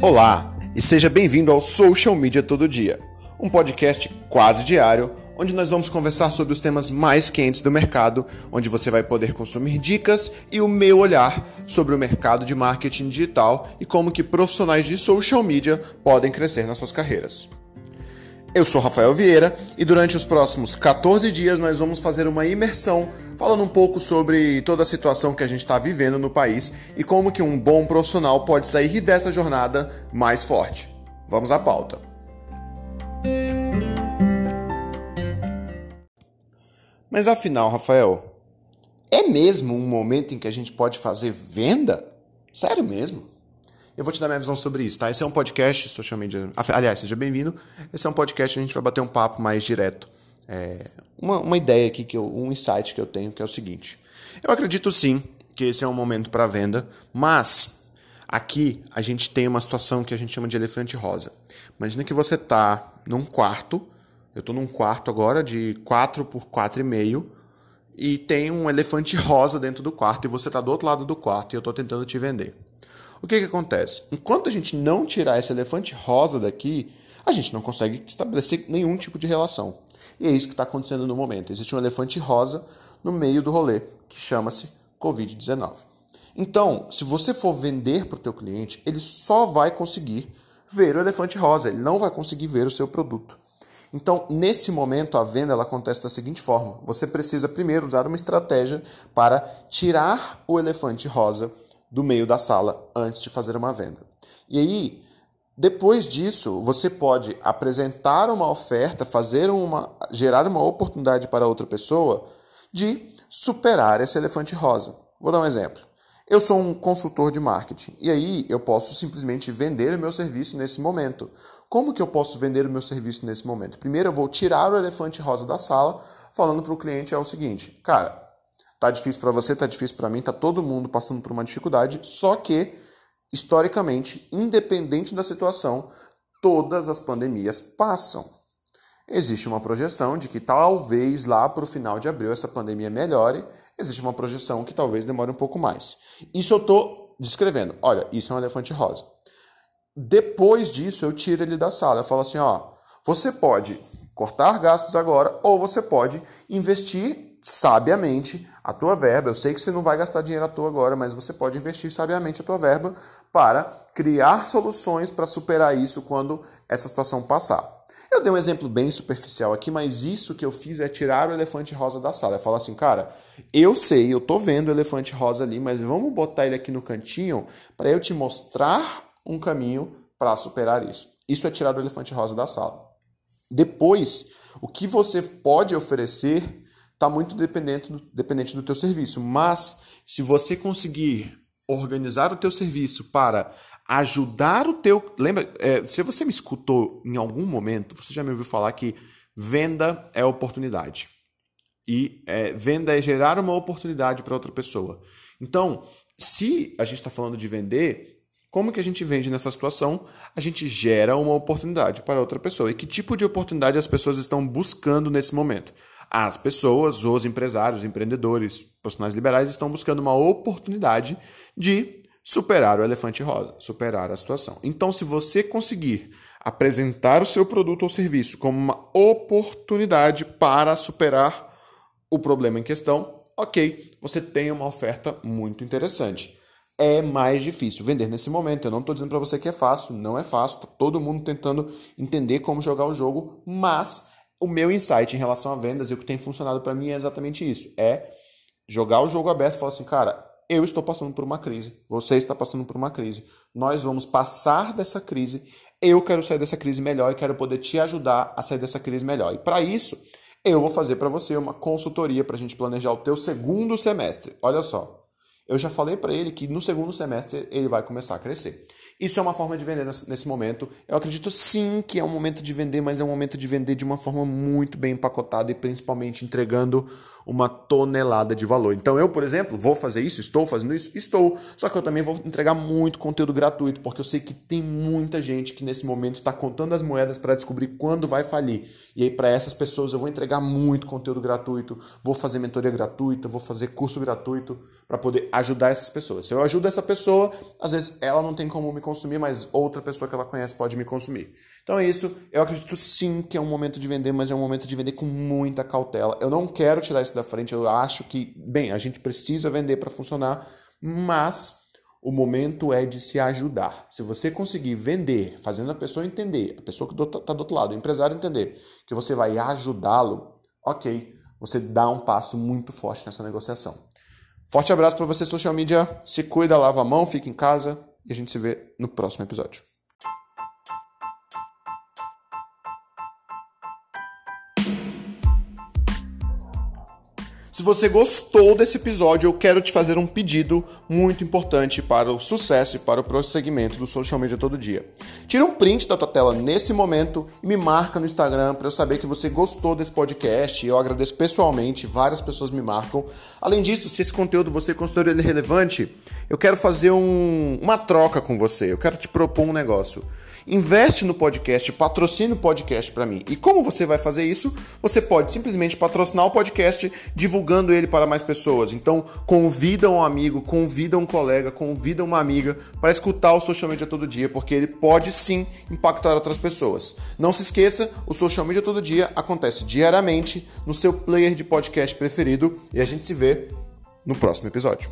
Olá e seja bem-vindo ao Social Media Todo Dia, um podcast quase diário onde nós vamos conversar sobre os temas mais quentes do mercado, onde você vai poder consumir dicas e o meu olhar sobre o mercado de marketing digital e como que profissionais de social media podem crescer nas suas carreiras. Eu sou Rafael Vieira e durante os próximos 14 dias nós vamos fazer uma imersão falando um pouco sobre toda a situação que a gente está vivendo no país e como que um bom profissional pode sair dessa jornada mais forte. Vamos à pauta. Mas afinal, Rafael, é mesmo um momento em que a gente pode fazer venda? Sério mesmo? Eu vou te dar minha visão sobre isso, tá? Esse é um podcast, social media. Aliás, seja bem-vindo. Esse é um podcast, a gente vai bater um papo mais direto. É, uma, uma ideia aqui, que eu, um insight que eu tenho, que é o seguinte. Eu acredito sim que esse é um momento para venda, mas aqui a gente tem uma situação que a gente chama de elefante rosa. Imagina que você tá num quarto eu estou num quarto agora de 4 por 4,5 e tem um elefante rosa dentro do quarto e você está do outro lado do quarto e eu estou tentando te vender. O que, que acontece? Enquanto a gente não tirar esse elefante rosa daqui, a gente não consegue estabelecer nenhum tipo de relação. E é isso que está acontecendo no momento. Existe um elefante rosa no meio do rolê que chama-se Covid-19. Então, se você for vender para o teu cliente, ele só vai conseguir ver o elefante rosa, ele não vai conseguir ver o seu produto. Então, nesse momento, a venda ela acontece da seguinte forma: você precisa primeiro usar uma estratégia para tirar o elefante rosa do meio da sala antes de fazer uma venda. E aí, depois disso, você pode apresentar uma oferta, fazer uma, gerar uma oportunidade para outra pessoa de superar esse elefante rosa. Vou dar um exemplo. Eu sou um consultor de marketing e aí eu posso simplesmente vender o meu serviço nesse momento. Como que eu posso vender o meu serviço nesse momento? Primeiro eu vou tirar o elefante rosa da sala, falando para o cliente é o seguinte, cara, tá difícil para você, tá difícil para mim, tá todo mundo passando por uma dificuldade, só que historicamente, independente da situação, todas as pandemias passam. Existe uma projeção de que talvez lá para o final de abril essa pandemia melhore, existe uma projeção que talvez demore um pouco mais. Isso eu estou descrevendo. Olha, isso é um elefante rosa. Depois disso, eu tiro ele da sala. Eu falo assim: ó, você pode cortar gastos agora ou você pode investir sabiamente a tua verba. Eu sei que você não vai gastar dinheiro à toa agora, mas você pode investir sabiamente a tua verba para criar soluções para superar isso quando essa situação passar. Eu dei um exemplo bem superficial aqui, mas isso que eu fiz é tirar o elefante rosa da sala. É falar assim, cara, eu sei, eu tô vendo o elefante rosa ali, mas vamos botar ele aqui no cantinho para eu te mostrar um caminho para superar isso. Isso é tirar o elefante rosa da sala. Depois, o que você pode oferecer está muito dependente do, dependente do teu serviço, mas se você conseguir organizar o teu serviço para ajudar o teu. Lembra, é, se você me escutou em algum momento, você já me ouviu falar que venda é oportunidade. E é, venda é gerar uma oportunidade para outra pessoa. Então, se a gente está falando de vender, como que a gente vende nessa situação? A gente gera uma oportunidade para outra pessoa. E que tipo de oportunidade as pessoas estão buscando nesse momento? As pessoas, os empresários, empreendedores, profissionais liberais estão buscando uma oportunidade de superar o elefante rosa, superar a situação. Então, se você conseguir apresentar o seu produto ou serviço como uma oportunidade para superar o problema em questão, ok, você tem uma oferta muito interessante. É mais difícil vender nesse momento. Eu não estou dizendo para você que é fácil, não é fácil. Tá todo mundo tentando entender como jogar o jogo, mas o meu insight em relação a vendas e o que tem funcionado para mim é exatamente isso: é jogar o jogo aberto e falar assim, cara, eu estou passando por uma crise, você está passando por uma crise. Nós vamos passar dessa crise. Eu quero sair dessa crise melhor e quero poder te ajudar a sair dessa crise melhor. E para isso, eu vou fazer para você uma consultoria para a gente planejar o teu segundo semestre. Olha só, eu já falei para ele que no segundo semestre ele vai começar a crescer. Isso é uma forma de vender nesse momento. Eu acredito sim que é um momento de vender, mas é um momento de vender de uma forma muito bem empacotada e principalmente entregando uma tonelada de valor. Então eu, por exemplo, vou fazer isso, estou fazendo isso, estou. Só que eu também vou entregar muito conteúdo gratuito, porque eu sei que tem muita gente que nesse momento está contando as moedas para descobrir quando vai falir. E aí para essas pessoas eu vou entregar muito conteúdo gratuito, vou fazer mentoria gratuita, vou fazer curso gratuito para poder ajudar essas pessoas. Se eu ajudo essa pessoa, às vezes ela não tem como me consumir, mas outra pessoa que ela conhece pode me consumir. Então é isso. Eu acredito sim que é um momento de vender, mas é um momento de vender com muita cautela. Eu não quero tirar isso da frente. Eu acho que, bem, a gente precisa vender para funcionar, mas o momento é de se ajudar. Se você conseguir vender, fazendo a pessoa entender, a pessoa que está do outro lado, o empresário entender que você vai ajudá-lo, ok, você dá um passo muito forte nessa negociação. Forte abraço para você, social media. Se cuida, lava a mão, fica em casa e a gente se vê no próximo episódio. Se você gostou desse episódio, eu quero te fazer um pedido muito importante para o sucesso e para o prosseguimento do social media todo dia. Tira um print da tua tela nesse momento e me marca no Instagram para eu saber que você gostou desse podcast. Eu agradeço pessoalmente, várias pessoas me marcam. Além disso, se esse conteúdo você considera ele relevante, eu quero fazer um, uma troca com você. Eu quero te propor um negócio. Investe no podcast, patrocine o podcast para mim. E como você vai fazer isso? Você pode simplesmente patrocinar o podcast divulgando ele para mais pessoas. Então, convida um amigo, convida um colega, convida uma amiga para escutar o social media todo dia, porque ele pode sim impactar outras pessoas. Não se esqueça, o social media todo dia acontece diariamente no seu player de podcast preferido e a gente se vê no próximo episódio.